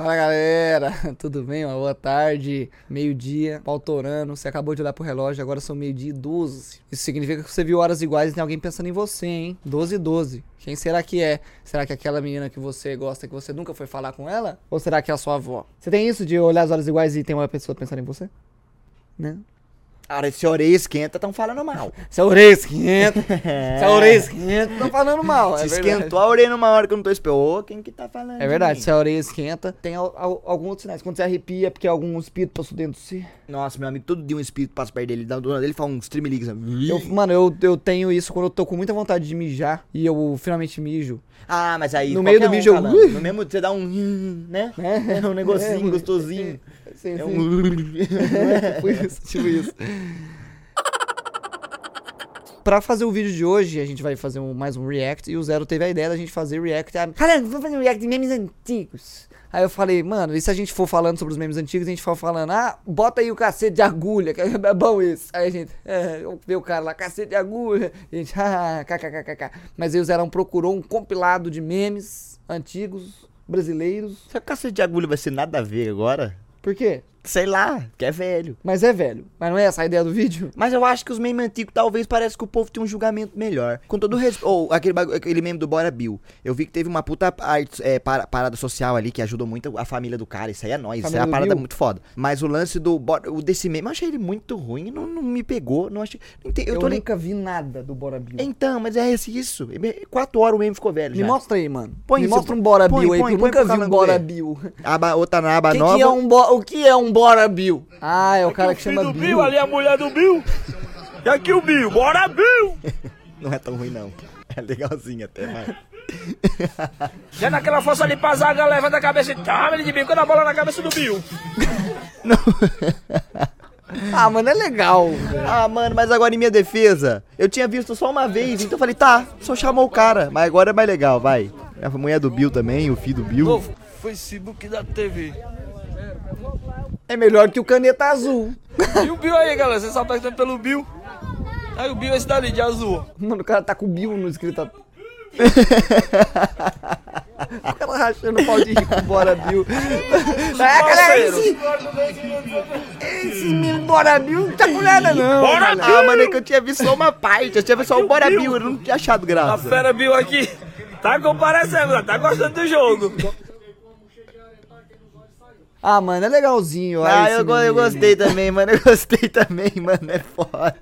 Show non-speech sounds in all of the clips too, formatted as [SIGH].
Fala galera, [LAUGHS] tudo bem? Uma boa tarde, meio-dia, pautorando. Você acabou de olhar pro relógio, agora são meio-dia e 12. Isso significa que você viu horas iguais e tem alguém pensando em você, hein? 12 e 12. Quem será que é? Será que é aquela menina que você gosta que você nunca foi falar com ela? Ou será que é a sua avó? Você tem isso de olhar as horas iguais e tem uma pessoa pensando em você? Né? Cara, esse orelha [LAUGHS] esquenta, tão falando mal. Se a orelha esquenta, se a orelha esquenta, tá falando mal. Se é esquentou a orelha numa hora que eu não tô esperando. Ô, quem que tá falando? É verdade, de se a orelha esquenta, tem al- al- alguns sinais. Quando você arrepia, é porque algum espírito passou dentro de você. Nossa, meu amigo, todo dia um espírito passa perto dele. Ele fala um stream leaks. Eu, mano, eu, eu tenho isso quando eu tô com muita vontade de mijar e eu finalmente mijo. Ah, mas aí. No meio do um eu- falando. Ui. No mesmo você dá um. né? [LAUGHS] É. É [LAUGHS] um negocinho É, gostosinho. Sim, É sim. um. [LAUGHS] É, tipo isso, tipo isso. Pra fazer o vídeo de hoje, a gente vai fazer um- mais um react. E o Zero teve a ideia da gente fazer react. a- Caramba, vamos fazer um react de memes antigos. Aí eu falei, mano, e se a gente for falando sobre os memes antigos, a gente for falando, ah, bota aí o cacete de agulha, que é bom isso. Aí a gente, é, vê o cara lá, cacete de agulha. E a gente, ah, kkkk. Mas aí o Zerão procurou um compilado de memes antigos, brasileiros. Essa cacete de agulha vai ser nada a ver agora? Por quê? Sei lá, que é velho. Mas é velho. Mas não é essa a ideia do vídeo? Mas eu acho que os memes antigos talvez parece que o povo tem um julgamento melhor. Com todo respeito. Ou aquele, bagu- aquele meme do Bora Bill. Eu vi que teve uma puta arte- é, para- parada social ali que ajudou muito a família do cara. Isso aí é nóis. Isso é Família uma parada Bill? muito foda. Mas o lance do Bora- o desse meme, eu achei ele muito ruim. Não, não me pegou. Não achei. não Eu, eu nunca vi nada do Bora Bill. Então, mas é isso. Quatro horas o meme ficou velho. Me já. mostra aí, mano. Põe Me isso, mostra um Bora põe, Bill aí, põe, eu põe nunca vi um Bora. Bill. Aba, outra na aba Que nova. que é um bo... O que é um Bora Bill? Ah, é o cara que filho chama do Bill. Bill, ali é a mulher do Bill. E aqui o Bill, bora Bill! [LAUGHS] Não é tão ruim, não. É legalzinho até, vai. Já naquela força ali pra zaga, levanta a cabeça e toma ele de bico na bola na cabeça do Bill. [LAUGHS] [LAUGHS] Ah, mano, é legal. Ah, mano, mas agora em minha defesa, eu tinha visto só uma vez, então eu falei, tá, só chamou o cara, mas agora é mais legal, vai. A mulher do Bill também, o filho do Bill. Novo, Facebook da TV. É melhor que o Caneta Azul. [LAUGHS] E o Bill aí, galera, você só perguntando pelo Bill. Aí o Bill é esse dali, de azul. Mano, o cara tá com o Bill no escritório. o [LAUGHS] cara rachando o pau de rico, Bora Bill. É, Parceiro. esse... Esse meme Bora Bill não tá com nada, não. Bora galera. Ah, mano, é que eu tinha visto só uma parte, eu tinha visto só o Bora Bill, eu não tinha achado A graça. fera Bill aqui tá comparecendo, tá gostando do jogo. Ah, mano, é legalzinho. olha Ah, eu, go- eu gostei também, mano, eu gostei também, mano, é foda.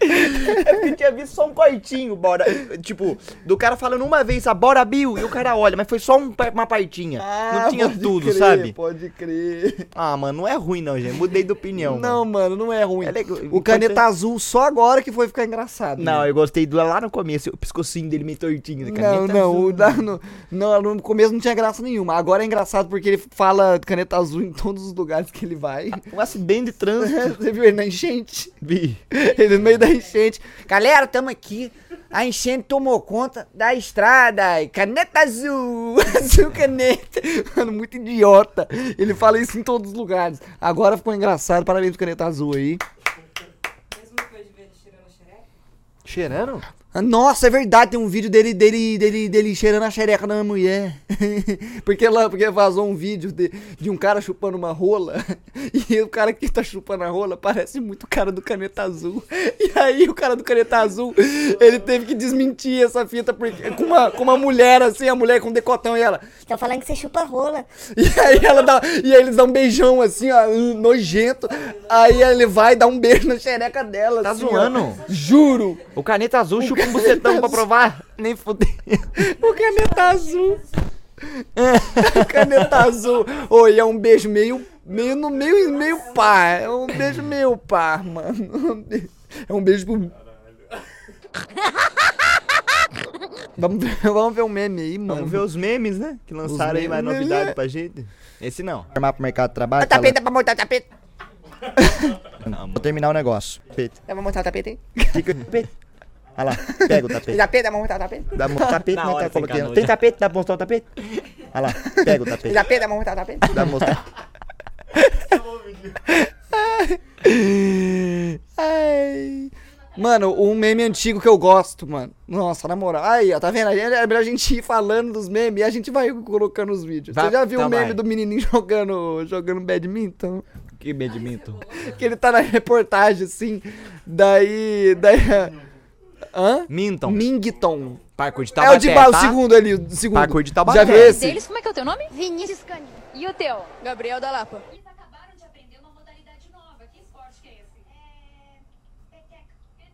É porque tinha visto só um cortinho, bora, tipo, do cara falando uma vez, a Bora Bill, e o cara olha, mas foi só um uma partinha, Ah, não tinha pode tudo, crer, sabe? Pode crer. Ah, mano, não é ruim não, gente, mudei de opinião, Não, mano. mano, não é ruim. É legal. O caneta azul só agora que foi ficar engraçado. Não, né? eu gostei do lá no começo, o pescocinho dele meio tortinho. da Não, caneta não, azul. o da- no, não, no começo não tinha graça nenhuma. Agora é engraçado porque ele fala caneta azul em todos os lugares que ele vai. Um acidente de trânsito. [LAUGHS] Você viu ele na enchente? Vi. Ele no meio da enchente. Galera, tamo aqui. A enchente tomou conta da estrada. e Caneta azul. [LAUGHS] Azul caneta. Mano, muito idiota. Ele fala isso em todos os lugares. Agora ficou engraçado. Parabéns pro caneta azul aí. Cheirando? Nossa, é verdade, tem um vídeo dele, dele, dele, dele cheirando a xereca da mulher. [LAUGHS] porque lá, porque vazou um vídeo de, de um cara chupando uma rola. [LAUGHS] E o cara que tá chupando a rola parece muito o cara do caneta azul. [LAUGHS] E aí o cara do caneta azul, ele teve que desmentir essa fita porque, com, uma, com uma mulher assim, a mulher com decotão e ela. Estão falando que você chupa rola. E aí ela dá. E aí eles dão um beijão assim, ó, hum, nojento. Aí ele vai dar um beijo na xereca dela. Tá assim, ó. zoando? Juro! O caneta azul chupa um bucetão pra provar? Nem fudeu. O caneta azul. o caneta azul. Oi, é um beijo meio. Meio no meio, meio par. É um beijo meio par, mano. É um beijo pro. Vamos ver, vamos ver um meme aí, mano. Vamos ver os memes, né? Que lançaram aí mais memes, novidade né? pra gente. Esse não. Armar pro mercado de trabalho. Tapete, dá pra montar o tapete. Vou terminar o negócio. Tapete. Pra montar o tapete aí? Fica- tapete. Olha lá, pega o tapete. Tapete, dá pra montar o tapete? Dá um tapete, Na né? hora Tá colocando. Tem tapete? Dá pra mostrar o tapete? Olha lá, pega o tapete. Tapete, dá pra montar o tapete? Dá pra mostrar. Ai. Mano, um meme antigo que eu gosto, mano. Nossa, na moral. Aí, ó, tá vendo? É melhor a gente ir falando dos memes e a gente vai colocando os vídeos. Vai, Você já viu o então meme vai. do menininho [LAUGHS] jogando, jogando badminton? Que badminton. Que ele tá na reportagem, assim. Daí. Daí. Hã? Minton. Mington. Parkour de É Taubaté, o de baixo, o tá? segundo ali, o segundo. Parkour de Taubaté. Já viu esse? Deles, como é que é o teu nome? Vinícius Cani. E o teu? Gabriel da Lapa. Eles acabaram de aprender uma modalidade nova. Que esporte que é esse? É. Peteca.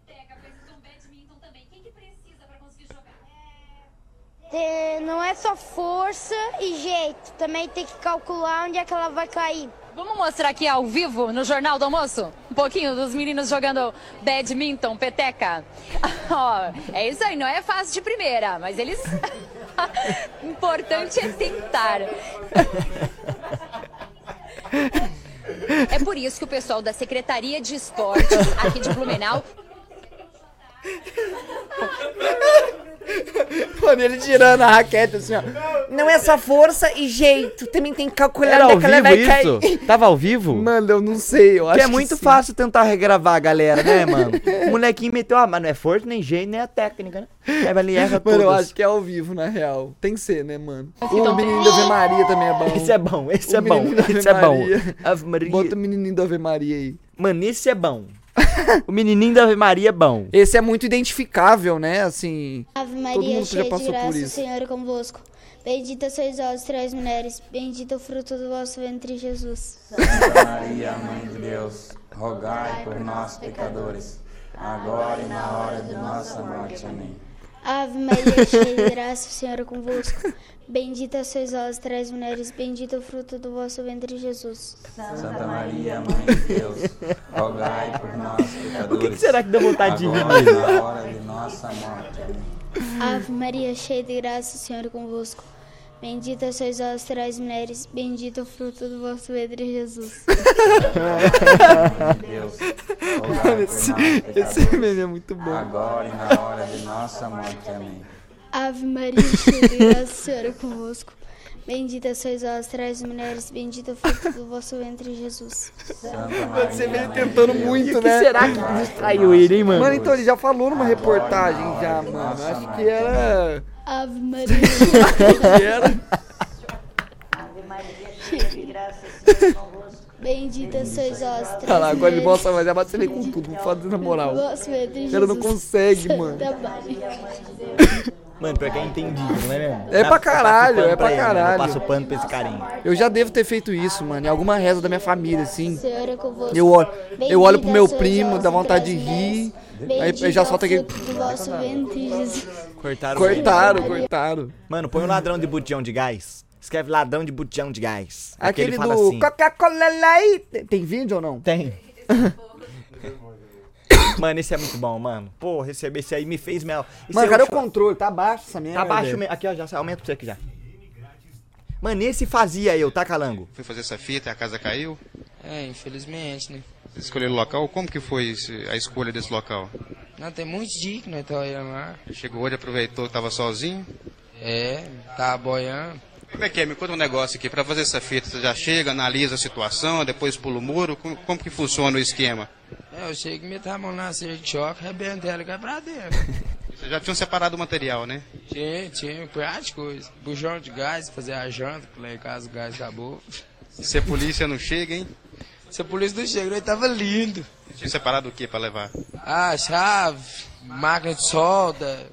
Peteca, precisa um badminton também. Quem que precisa pra conseguir jogar? É, não é só força e jeito. Também tem que calcular onde é que ela vai cair. Vamos mostrar aqui ao vivo no Jornal do Almoço? Um pouquinho dos meninos jogando badminton, peteca. [LAUGHS] Ó, é isso aí, não é fácil de primeira, mas eles. [LAUGHS] Importante é tentar. É por isso que o pessoal da Secretaria de Esportes aqui de Blumenau [LAUGHS] [LAUGHS] Mano, ele tirando a raquete assim, ó. Não é só força e jeito. Também tem que calcular Era onde ao é que ela vivo vai cair. isso? [LAUGHS] Tava ao vivo? Mano, eu não sei, eu acho Que é muito sim. fácil tentar regravar a galera, né, mano? O molequinho meteu, ah, mas não é força, nem jeito, nem a técnica, né? Aí vai ali e erra Mano, eu acho que é ao vivo, na real. Tem que ser, né, mano? O menininho da Ave Maria também é bom. Esse é bom, esse O é bom, esse é bom. Ave Maria. Bota o menininho da Ave Maria aí. Mano, esse é bom. [LAUGHS] o menininho da Ave Maria é bom. Esse é muito identificável, né? Assim. Ave Todo Maria, mundo já cheia de passou por graça, o isso. Senhor é convosco. Bendita sois vós, três mulheres. Bendito o fruto do vosso ventre, Jesus. Maria, Mãe de Deus, rogai por nós, pecadores, agora e na hora de nossa morte. Amém. Ave Maria, cheia de graça, o Senhor é convosco. Bendita sois vós, três mulheres. Bendito o fruto do vosso ventre, Jesus. Santa Maria, Mãe de Deus, rogai por nós, pecadores. O que, que será que dá vontade de rir agora e mesmo? na hora de nossa morte. Amém. Ave Maria, cheia de graça, o Senhor é convosco. Bendita sois vós, três mulheres. Bendito o fruto do vosso ventre, Jesus. Deus, Esse meme é muito bom. agora e na hora de nossa morte. Amém. Ave Maria, cheia de graça, Senhor é convosco. Bendita sois vós, três mulheres. Bendito o fruto do vosso ventre, Jesus. Santa Maria, Você vê ele Mãe tentando muito, O que né? será que distraiu ele, hein, mano? Mano, então ele já falou numa reportagem já, mano. Acho que era. Ave Maria, [LAUGHS] que era. bendita sois vós, três Olha lá, agora ele mostra, mas é você ver com tudo. Vou fazer na moral. O cara não consegue, mano. Santa Maria. Mano, pra quem é entendido, não é mesmo? É pra caralho, é pra ele, caralho. Eu passo pano pra esse carinha. Eu já devo ter feito isso, mano. Em alguma reza da minha família, assim. Senhor é convosco. Eu olho, eu olho pro meu primo, dá vontade de rir. Aí já é o solto aquele. do vosso ventre, Jesus. Cortaram o Cortaram, cortaram. Mano, põe um ladrão de botijão de gás. Escreve ladrão de botijão de gás. Aquele ele fala do assim. Coca-Cola Light. Tem- Tem vídeo ou não? Tem. mano, esse é muito bom, mano. Pô, receber esse aí me fez mel. Esse Mano, aí cadê eu o controle? Tá baixo essa merda. Tá baixo mesmo. Aqui, ó, já aumenta pra você aqui já. Mano, esse fazia eu, tá, Calango? Fui fazer essa fita, a casa caiu. É, infelizmente, né? Vocês escolheram o local? Como que foi esse- a escolha desse local? Não, tem muitos dias que nós indo lá. Chegou hoje, aproveitou que estava sozinho. É, tá boiando. Como é que é? Me conta um negócio aqui. Para fazer essa fita, você já chega, analisa a situação, depois pula o muro. Como, como que funciona o esquema? É, eu chego e meto a mão na cerca de choque, arrebento ela e cai pra dentro. [LAUGHS] Vocês já tinham separado o material, né? tinha, tinha, várias coisas. Bujão de gás, fazer a janta, que lá em casa o gás acabou. Se a polícia não chega, hein? Se a polícia não chega, nós tava lindo. Tinha separado o que para levar? Ah, chave, máquina de solda,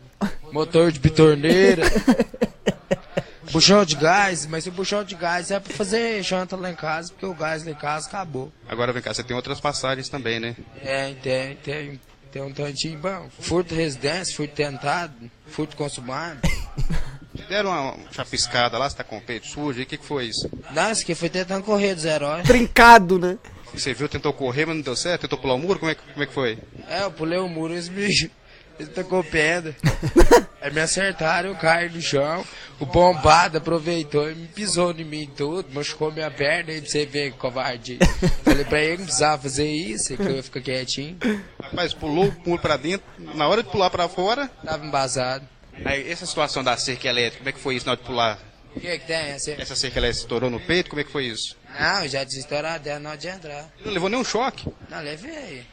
motor de bitorneira. [LAUGHS] Buchão de gás, mas o buchão de gás é pra fazer janta lá em casa, porque o gás lá em casa acabou. Agora vem cá, você tem outras passagens também, né? É, tem, tem, tem um tantinho bom. Furto de residência, furto tentado, furto consumado. [LAUGHS] Deram uma chapiscada lá, você tá com o peito sujo, e o que, que foi isso? Nossa, que foi tentando correr dos heróis. Trincado, né? Você viu, tentou correr, mas não deu certo? Tentou pular o muro? Como é, que- como é que foi? É, eu pulei o muro e eles me. Eles tacou pedra. Aí me acertaram, eu caí no chão. O bombado aproveitou e me pisou em mim tudo, machucou minha perna aí pra você ver que covarde. Falei pra ele que não precisava fazer isso, que eu ia ficar quietinho. Rapaz, pulou o muro pra dentro, na hora de pular pra fora. Tava embasado. Aí, essa situação da cerca elétrica, como é que foi isso na hora de pular? O que que tem? Você... Essa cerca elétrica estourou no peito, como é que foi isso? Não, eu já estourar dela na hora de entrar. Não levou nenhum choque. Não, levei.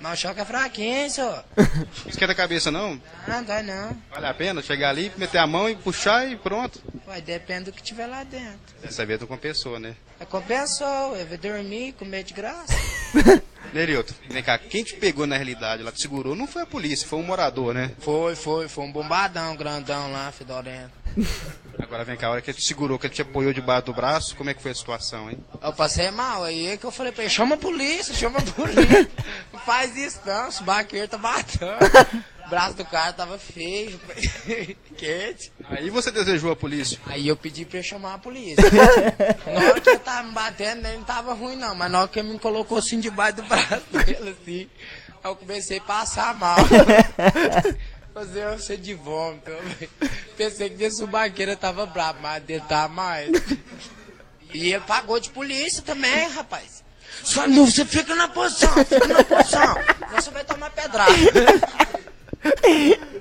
Mas o choque é fraquinho, senhor. Não esquenta a cabeça, não? Ah, não dói não. Vale a pena chegar ali, meter a mão e puxar e pronto. Vai, depende do que tiver lá dentro. Dessa vez não compensou, né? É compensou, eu vou dormir, comer de graça. [LAUGHS] Nerilton, vem cá, quem te pegou na realidade lá, te segurou, não foi a polícia, foi um morador, né? Foi, foi, foi um bombadão grandão lá, fedorento. Agora vem cá, a hora que ele te segurou, que ele te apoiou debaixo do braço, como é que foi a situação, hein? Eu passei mal, aí é que eu falei pra ele, chama a polícia, chama a polícia. [LAUGHS] Não faz isso não, esse baqueiro tá matando. O braço do cara tava feio, [LAUGHS] quente. Aí você desejou a polícia. Aí eu pedi pra ele chamar a polícia. [LAUGHS] na hora que ele tava me batendo, ele não tava ruim não, mas na hora que ele me colocou assim debaixo do braço dele, assim, aí eu comecei a passar mal. [LAUGHS] Fazer uma cheia de vômito. Pensei que esse subaqueira tava bravo, mas dele tava mais. E ele pagou de polícia também, rapaz. Só não, você fica na posição, fica na posição. Você vai tomar pedrada. [LAUGHS]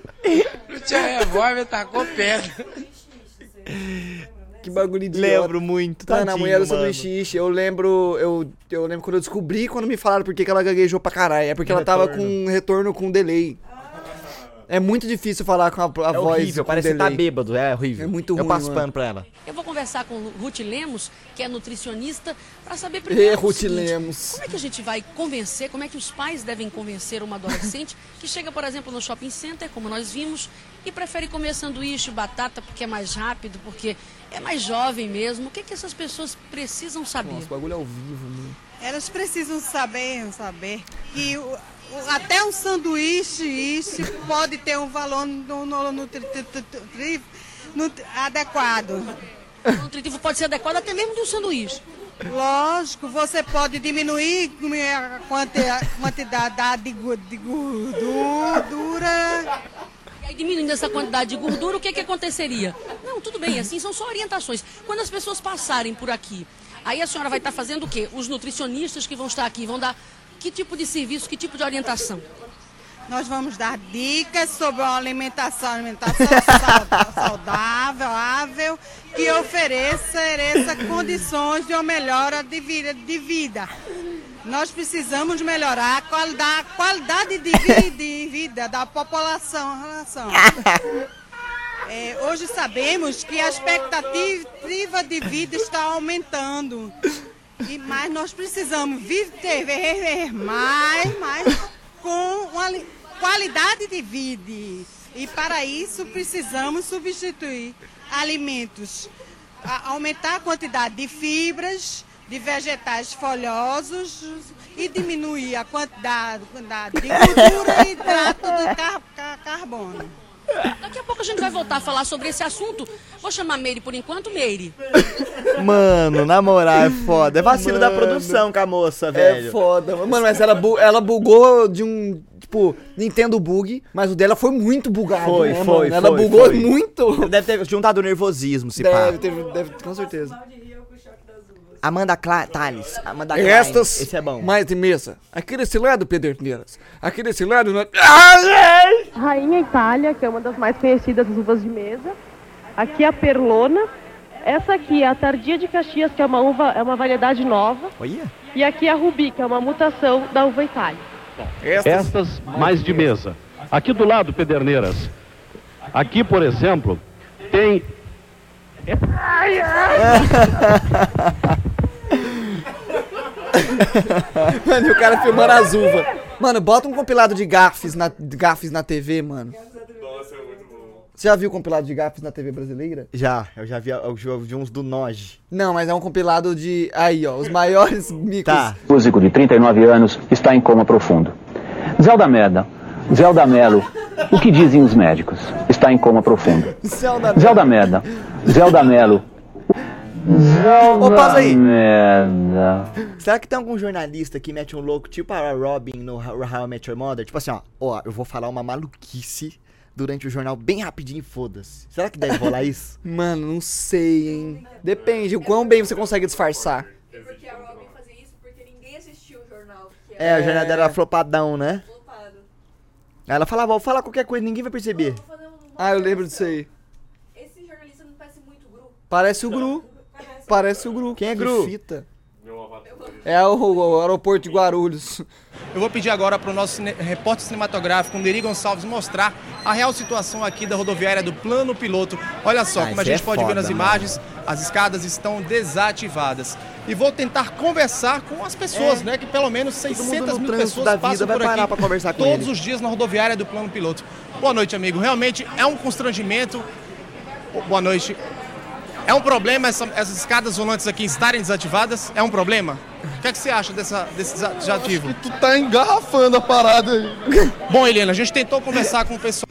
Tinha revólver, tacou pedra. Que bagulho idiota. Lembro muito, Tá, na tadinho, mulher do mano. sanduíche, eu lembro, eu, eu lembro quando eu descobri quando me falaram por que que ela gaguejou pra caralho. É porque ela tava com um retorno com delay. É muito difícil falar com a, a É voz horrível, com parece que tá bêbado, é horrível. É muito Eu ruim, passo mano. pano pra ela. Eu vou conversar com Ruth Lemos, que é nutricionista, para saber primeiro o Ruth seguinte, Lemos. como é que a gente vai convencer, como é que os pais devem convencer uma adolescente [LAUGHS] que chega, por exemplo, no shopping center, como nós vimos, e prefere comer sanduíche, batata, porque é mais rápido, porque é mais jovem mesmo. O que, que essas pessoas precisam saber? Nossa, o bagulho é ao vivo, mano. Elas precisam saber, saber que o- o- até um sanduíche isso pode ter um valor no, no, tri- nut- adequado. O nutritivo pode ser adequado até mesmo de um sanduíche. Lógico, você pode diminuir a quanti- a quantidade de gordura. E aí, diminuindo essa quantidade de gordura, o que, que aconteceria? Não, tudo bem, assim são só orientações. Quando as pessoas passarem por aqui, aí a senhora vai estar fazendo o quê? Os nutricionistas que vão estar aqui vão dar que tipo de serviço, que tipo de orientação? Nós vamos dar dicas sobre uma alimentação, alimentação [LAUGHS] saudável, ável, que ofereça, ofereça condições de uma melhora de vida. De vida. Nós precisamos melhorar a qualidade, a qualidade de, vi- [LAUGHS] de vida da população. relação. [LAUGHS] É, hoje sabemos que a expectativa de vida está aumentando. E, mas nós precisamos viver mais, mais com uma li- qualidade de vida. E para isso precisamos substituir alimentos, aumentar a quantidade de fibras, de vegetais folhosos e diminuir a quantidade, quantidade de gordura e hidrato de car- car- carbono. Daqui a pouco a gente vai voltar a falar sobre esse assunto. Vou chamar Meire por enquanto, Meire. Mano, na moral, é foda. É vacilo da Mano. produção com a moça, velho. É foda, mano. Mano, mas ela, bu- ela bugou de um, tipo, Nintendo bug, mas o dela foi muito bugado. Foi, né, foi, mano? Ela foi, bugou foi. muito. Deve ter juntado nervosismo, se pá. Deve, teve, deve, com certeza. Amanda Cla Thales. Amanda Klein. Estas, Esse é bom. mais de mesa. Aqui desse lado, Pederneiras. Aqui desse lado... Nós... Rainha Itália, que é uma das mais conhecidas das uvas de mesa. Aqui a Perlona. Essa aqui é a Tardia de Caxias, que é uma uva, é uma variedade nova. Olha. E aqui a Rubi, que é uma mutação da uva Itália. Estas mais de mesa. Aqui do lado, Pederneiras. Aqui, por exemplo, tem. [LAUGHS] [LAUGHS] Mano, e o cara filmando as uvas. Mano, bota um compilado de gafes na, gafes na TV, mano. Nossa, é muito bom. Você já viu o compilado de gafes na TV brasileira? Já, eu já vi, eu já vi uns do Noge. Não, mas é um compilado de... Aí, ó, os maiores micos. Tá. músico de 39 anos está em coma profundo. Zelda Merda, Zelda Melo, o que dizem os médicos? Está em coma profundo. Zelda Zelda Merda, Zelda Melo. Ô, pausa aí. Merda. Será que tem algum jornalista que mete um louco tipo a Robin no How I Met Your Mother? Tipo assim, ó, ó, eu vou falar uma maluquice durante o jornal bem rapidinho e foda-se. Será que deve rolar isso? [LAUGHS] Mano, não sei, hein. Depende, o quão bem você consegue disfarçar. Porque a Robin fazia isso porque ninguém assistiu o jornal. que É, o jornal dela era flopadão, né? flopado. Aí ela falava, vou falar qualquer coisa, ninguém vai perceber. Ah, eu lembro disso aí. Esse jornalista não parece muito Gru. Parece o Gru. Parece o Gru. Quem é Gru? fita. Meu avatar É o, o aeroporto de Guarulhos. Eu vou pedir agora para o nosso cine- repórter cinematográfico, Neri Gonçalves, mostrar a real situação aqui da rodoviária do Plano Piloto. Olha só, Ah, como a gente é pode ver foda, nas mano. imagens, as escadas estão desativadas. E vou tentar conversar com as pessoas, É. né? Que pelo menos mundo 600 no mil pessoas da vida passam vai por aqui pra conversar com todos ele. os dias na rodoviária do Plano Piloto. Boa noite, amigo. Realmente é um constrangimento. Boa noite. É um problema essa- essas escadas volantes aqui estarem desativadas? É um problema? O que, é que você acha dessa, desse desa- desativo? Tu tá engarrafando a parada aí. [LAUGHS] Bom, Helena, a gente tentou conversar com o pessoal.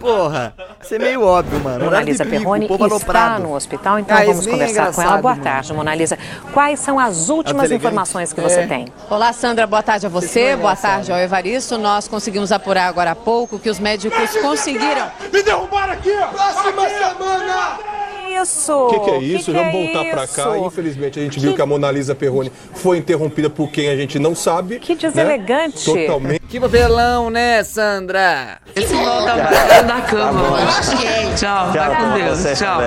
Porra, isso é meio óbvio, mano. Mona Horário de Lisa pico, Perrone está aloprado. no hospital, então Ah, vamos é conversar com ela. Boa mano. tarde, Mona Lisa. Quais são as últimas informações que você É. tem? Olá, Sandra, boa tarde a você, é boa tarde ao Evaristo. Nós conseguimos apurar agora há pouco que os médicos conseguiram. Me derrubaram aqui, ó! Próxima semana! Isso! O que, que é isso? Vamos voltar pra cá. Infelizmente, a gente viu que a Mona Lisa Perrone foi interrompida por quem a gente não sabe. Que deselegante. Totalmente. Que papelão, né, Sandra? Esse volta mais da cama hoje. Tchau, vai com Deus. Tchau.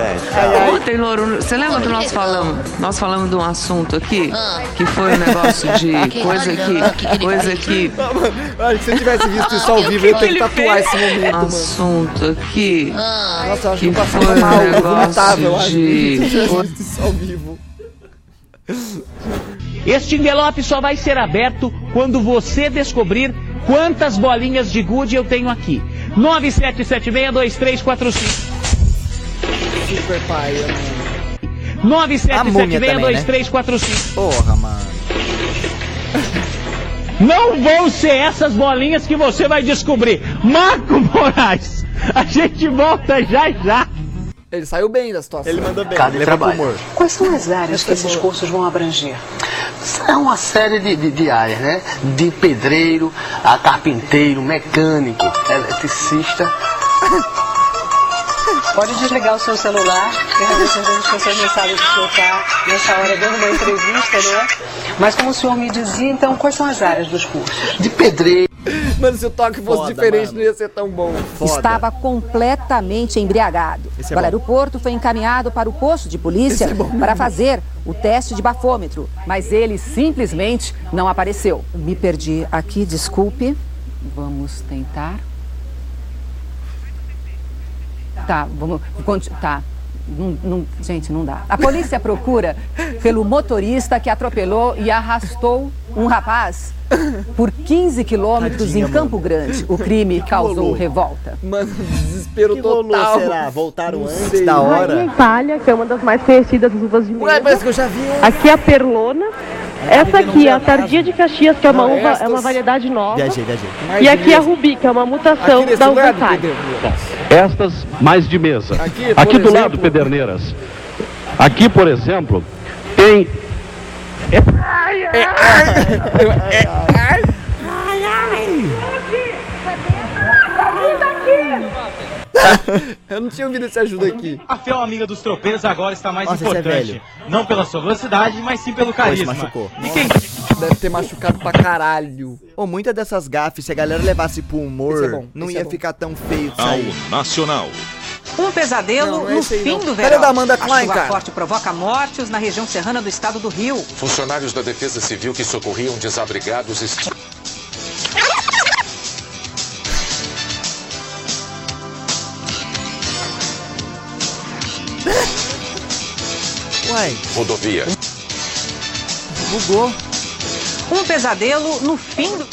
Ontem, Louro, você lembra que nós falamos? Nós falamos de um assunto aqui, que foi um negócio de [LAUGHS] coisa aqui, coisa aqui. Que se eu tivesse visto isso ao vivo, eu ia ter que tatuar esse momento. Assunto aqui. Nossa, eu acho que que foi mal, um eu vomitava, eu acho. [LAUGHS] isso ao vivo. Este envelope só vai ser aberto quando você descobrir quantas bolinhas de gude eu tenho aqui. 97762345. Super paia, mano. múmia também, né? 97762345. Porra, mano. Não vão ser essas bolinhas que você vai descobrir. Marco Moraes, a gente volta já já. Ele saiu bem da situação. Ele mandou bem. Cada levou pro trabalho. humor. Quais são as áreas que esses cursos vão abranger? É uma série de, de, de áreas, né? De pedreiro a carpinteiro, mecânico, eletricista. Pode desligar o seu celular, porque realmente às vezes as pessoas não sabem que o senhor está nessa hora dando uma entrevista, né? Mas como o senhor me dizia, então, quais são as áreas dos cursos? De pedreiro. Mano, se o toque fosse Foda, diferente, mano. não ia ser tão bom. Estava completamente embriagado. Esse é o bom. aeroporto foi encaminhado para o posto de polícia é para fazer o teste de bafômetro, mas ele simplesmente não apareceu. Me perdi aqui, desculpe. Vamos tentar. Tá, vamos. Tá. Não- não- gente, não dá. A polícia procura pelo motorista que atropelou e arrastou um rapaz por 15 quilômetros Tadinha, em Campo Grande. O crime causou rolou? revolta. Mano, desespero que rolou, total. será? Voltaram Não antes sei. da Rainha hora? Itália, que é uma das mais conhecidas uvas de mesa. Ué, parece que eu já vi. Aqui é a Perlona. Essa aqui é a Tardia de Caxias, que é uma uva, é uma variedade nova. Viajei, viajei. E aqui é a Rubi, que é uma mutação da uva Itália. Estas mais de mesa. Aqui, Aqui, do exemplo- lado, Pederneiras. Aqui, por exemplo, tem. [LAUGHS] Eu não tinha ouvido esse ajuda aqui. A fiel amiga dos tropeiros agora está mais Nossa, esse é importante. velho. não pela sua velocidade, mas sim pelo carisma. machucou. E quem Deve ter machucado pra caralho. Ô, muitas dessas gafes, se a galera levasse pro humor, é bom, não esse ia é ficar tão feio Ao aí. Nacional. Um pesadelo Não, não é no fim não. do verão. da Amanda a Klein, chuva cara? forte provoca mortes na região serrana do estado do Rio. Funcionários da Defesa Civil que socorriam desabrigados est... Uai, rodovia. bugou. Um pesadelo no fim do...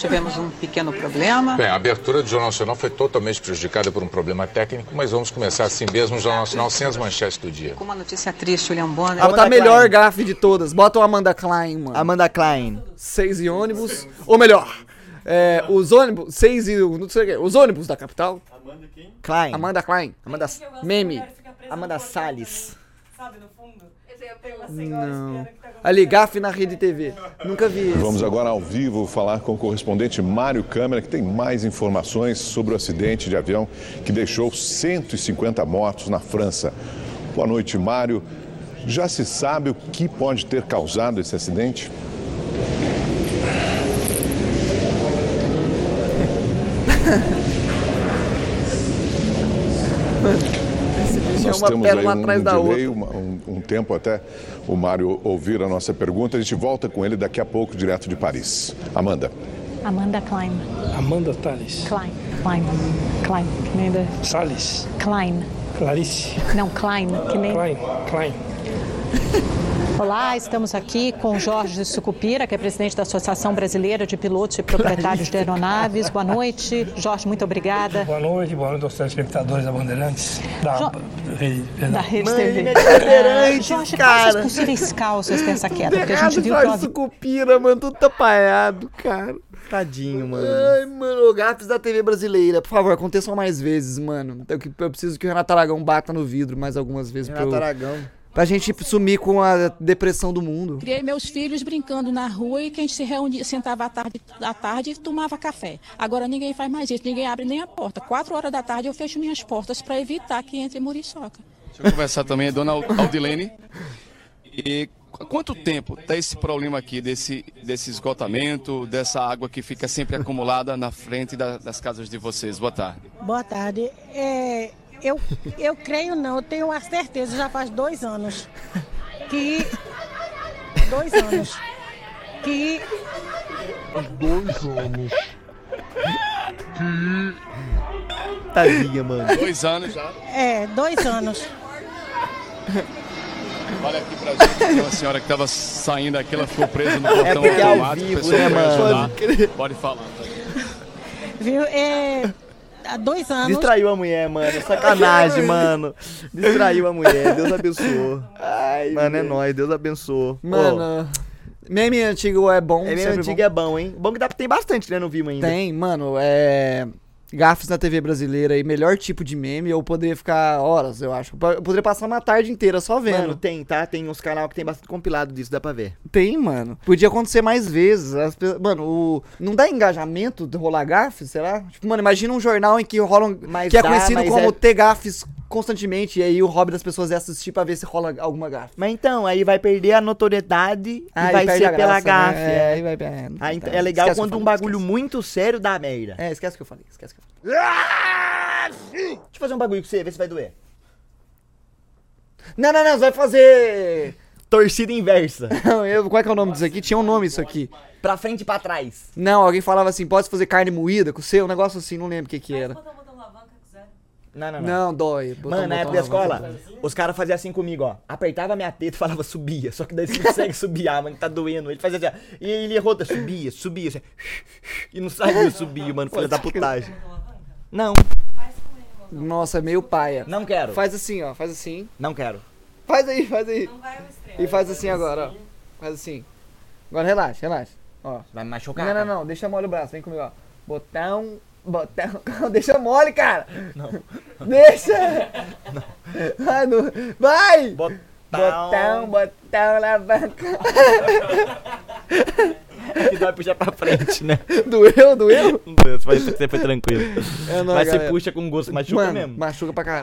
Tivemos um pequeno problema. Bem, a abertura do Jornal Nacional foi totalmente prejudicada por um problema técnico, mas vamos começar assim mesmo o Jornal Nacional sem as manchetes do dia. Com uma notícia triste, William Bonner. Bota a melhor gafe de todas. Bota o Amanda Klein, mano. Amanda Klein. Seis e ônibus. Ou melhor, é, os ônibus. Seis e. Não sei o quê. Os ônibus da capital. Klein. Amanda Klein. Amanda... Meme. Amanda Salles. Não. Ali, gafe na rede TV. Nunca vi esse. Vamos agora ao vivo falar com o correspondente Mário Câmara, que tem mais informações sobre o acidente de avião que deixou 150 mortos na França. Boa noite, Mário. Já se sabe o que pode ter causado esse acidente? [LAUGHS] Nós uma temos aí um, atrás um da delay, outra. uma- um, um tempo até o Mário ouvir a nossa pergunta. A gente volta com ele daqui a pouco, direto de Paris. Amanda. Amanda Klein. Amanda Tales. Klein. Klein. Klein. Que nem da... Salles. Klein. Clarice. Não, Klein. Que nem... Klein. Klein. Olá, estamos aqui com Jorge Sucupira, que é presidente da Associação Brasileira de Pilotos e Proprietários de Aeronaves. Boa noite. Jorge, muito obrigada. Boa noite, boa noite aos telespectadores da Bandeirantes. Da Jo- Rede. Da Rede Mãe, TV. cadeirante, Jorge, cara. quais as possíveis causas dessa queda? Porque a gente viu que Jorge houve Sucupira, mano, tudo tapaiado, cara. Tadinho, mano. Ai, mano, gafes da TV brasileira. Por favor, aconteçam mais vezes, mano. Eu, que- eu preciso que o Renato Aragão bata no vidro mais algumas vezes. Renato pra, eu- Aragão. Pra gente sumir com a depressão do mundo. Criei meus filhos brincando na rua e que a gente se reunia, sentava à tarde, à tarde e tomava café. Agora ninguém faz mais isso, ninguém abre nem a porta. Quatro horas da tarde eu fecho minhas portas para evitar que entre muriçoca. Deixa eu conversar também, dona Aldilene. E qu- quanto tempo tá esse problema aqui, desse, desse esgotamento, dessa água que fica sempre acumulada na frente da- das casas de vocês? Boa tarde. Boa tarde. É, eu, eu creio não, eu tenho a certeza, já faz dois anos que. Dois anos. Que. Dois anos. Tadinha, mano. Dois anos já. É, dois anos. Olha aqui pra gente, uma senhora que estava saindo aqui, ela ficou presa no portão É é automático, vivo, né, mano? Pode Pode falar. Viu? É, há dois anos. Distraiu a mulher, mano. Sacanagem, [LAUGHS] mano. Distraiu a mulher. Deus abençoou. mano, é nóis. Deus abençoou. Mano, meme antigo é bom. É sempre antigo bom. é bom, hein? Bom que dá, tem bastante, né? No Vimo ainda. Tem, mano, é. Gafes na TV brasileira aí, melhor tipo de meme, eu poderia ficar horas, eu acho. Eu poderia passar uma tarde inteira só vendo. Mano, tem, tá? Tem uns canal que tem bastante compilado disso, dá pra ver. Tem, mano. Podia acontecer mais vezes. As pe- Mano, o... não dá engajamento de rolar gafes, será? Tipo, mano, imagina um jornal em que rolam. Mas que é dá, conhecido mas como é- ter gafes constantemente. E aí o hobby das pessoas é assistir pra ver se rola alguma gafe. Mas então, aí vai perder a notoriedade Ah, e vai ser a pela graça, gafe. né? É, aí vai- é, Aí tá. é legal Esquece quando eu um falei, bagulho muito sério dá merda. É, esquece o que eu falei, esquece o que eu falei. Deixa eu fazer um bagulho com você, ver se vai doer. Não, não, não, você vai fazer. Torcida inversa. [LAUGHS] Não, eu, qual é que é o nome disso aqui? Tinha um nome isso aqui. Pra frente e pra trás. Não, alguém falava assim, pode fazer carne moída com o seu? Um negócio assim, não lembro o que que era. Não, não, não. Não, dói. botar Mano, na botão época da escola, os caras faziam assim comigo, ó. Apertava minha teta e falava subia. Só que daí você não consegue [LAUGHS] subir, ah, mano, tá doendo. Ele fazia assim, ó. E ele errou, tá, subia, subia. Assim, [LAUGHS] e não sabia subir, mano, filha da putagem. Não. Nossa, é meio paia. Não quero. Faz assim, ó, faz assim. Não quero. Faz aí, faz aí. E faz assim agora, ó. Faz assim. Agora relaxa, relaxa. Ó. Vai me machucar. Não, não, não, deixa mole o braço, vem comigo, ó. Botão, botão, Não, [LAUGHS] deixa mole, cara. Não. [LAUGHS] Deixa. Vai, no... vai. Botão. Botão, botão, alavanca. Que dá puxar pra frente, né? Doeu, doeu? Doeu, você foi, você foi tranquilo. É nóis, Mas você galera. puxa com gosto, machuca Mano, mesmo. Machuca pra caralho.